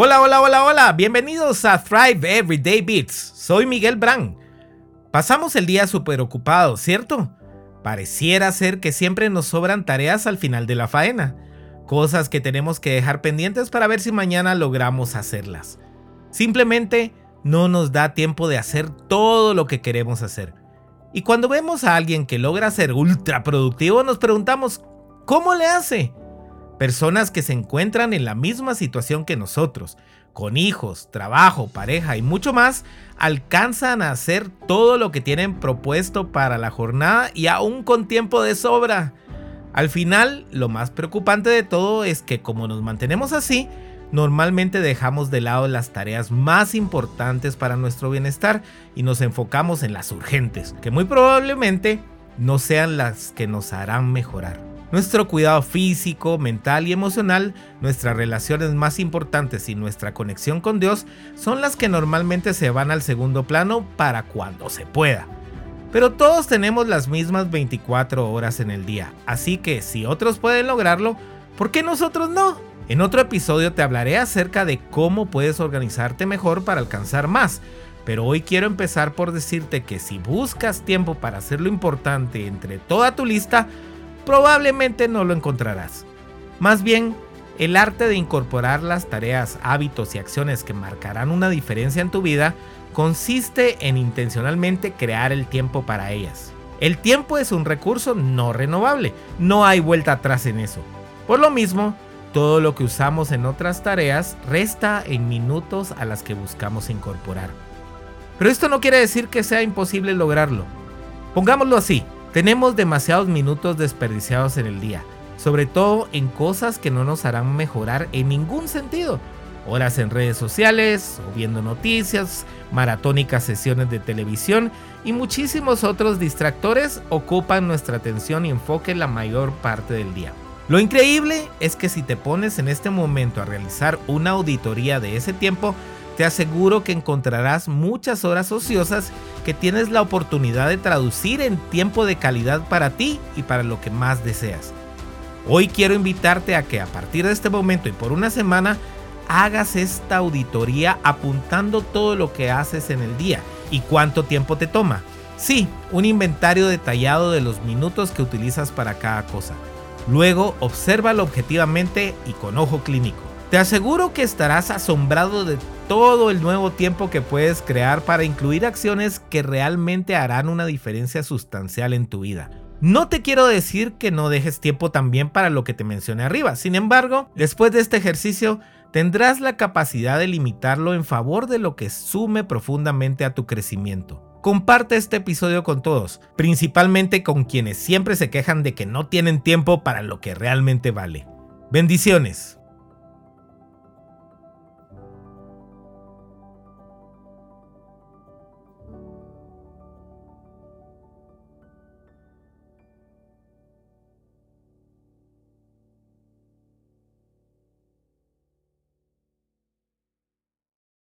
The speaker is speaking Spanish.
Hola, hola, hola, hola, bienvenidos a Thrive Everyday Beats. Soy Miguel Brand. Pasamos el día súper ocupados, ¿cierto? Pareciera ser que siempre nos sobran tareas al final de la faena, cosas que tenemos que dejar pendientes para ver si mañana logramos hacerlas. Simplemente no nos da tiempo de hacer todo lo que queremos hacer. Y cuando vemos a alguien que logra ser ultra productivo, nos preguntamos, ¿cómo le hace? Personas que se encuentran en la misma situación que nosotros, con hijos, trabajo, pareja y mucho más, alcanzan a hacer todo lo que tienen propuesto para la jornada y aún con tiempo de sobra. Al final, lo más preocupante de todo es que como nos mantenemos así, normalmente dejamos de lado las tareas más importantes para nuestro bienestar y nos enfocamos en las urgentes, que muy probablemente no sean las que nos harán mejorar. Nuestro cuidado físico, mental y emocional, nuestras relaciones más importantes y nuestra conexión con Dios son las que normalmente se van al segundo plano para cuando se pueda. Pero todos tenemos las mismas 24 horas en el día, así que si otros pueden lograrlo, ¿por qué nosotros no? En otro episodio te hablaré acerca de cómo puedes organizarte mejor para alcanzar más, pero hoy quiero empezar por decirte que si buscas tiempo para hacer lo importante entre toda tu lista, probablemente no lo encontrarás. Más bien, el arte de incorporar las tareas, hábitos y acciones que marcarán una diferencia en tu vida consiste en intencionalmente crear el tiempo para ellas. El tiempo es un recurso no renovable, no hay vuelta atrás en eso. Por lo mismo, todo lo que usamos en otras tareas resta en minutos a las que buscamos incorporar. Pero esto no quiere decir que sea imposible lograrlo. Pongámoslo así, tenemos demasiados minutos desperdiciados en el día, sobre todo en cosas que no nos harán mejorar en ningún sentido. Horas en redes sociales, o viendo noticias, maratónicas sesiones de televisión y muchísimos otros distractores ocupan nuestra atención y enfoque la mayor parte del día. Lo increíble es que si te pones en este momento a realizar una auditoría de ese tiempo, te aseguro que encontrarás muchas horas ociosas que tienes la oportunidad de traducir en tiempo de calidad para ti y para lo que más deseas. Hoy quiero invitarte a que a partir de este momento y por una semana hagas esta auditoría apuntando todo lo que haces en el día y cuánto tiempo te toma. Sí, un inventario detallado de los minutos que utilizas para cada cosa. Luego, obsérvalo objetivamente y con ojo clínico. Te aseguro que estarás asombrado de todo el nuevo tiempo que puedes crear para incluir acciones que realmente harán una diferencia sustancial en tu vida. No te quiero decir que no dejes tiempo también para lo que te mencioné arriba, sin embargo, después de este ejercicio tendrás la capacidad de limitarlo en favor de lo que sume profundamente a tu crecimiento. Comparte este episodio con todos, principalmente con quienes siempre se quejan de que no tienen tiempo para lo que realmente vale. Bendiciones.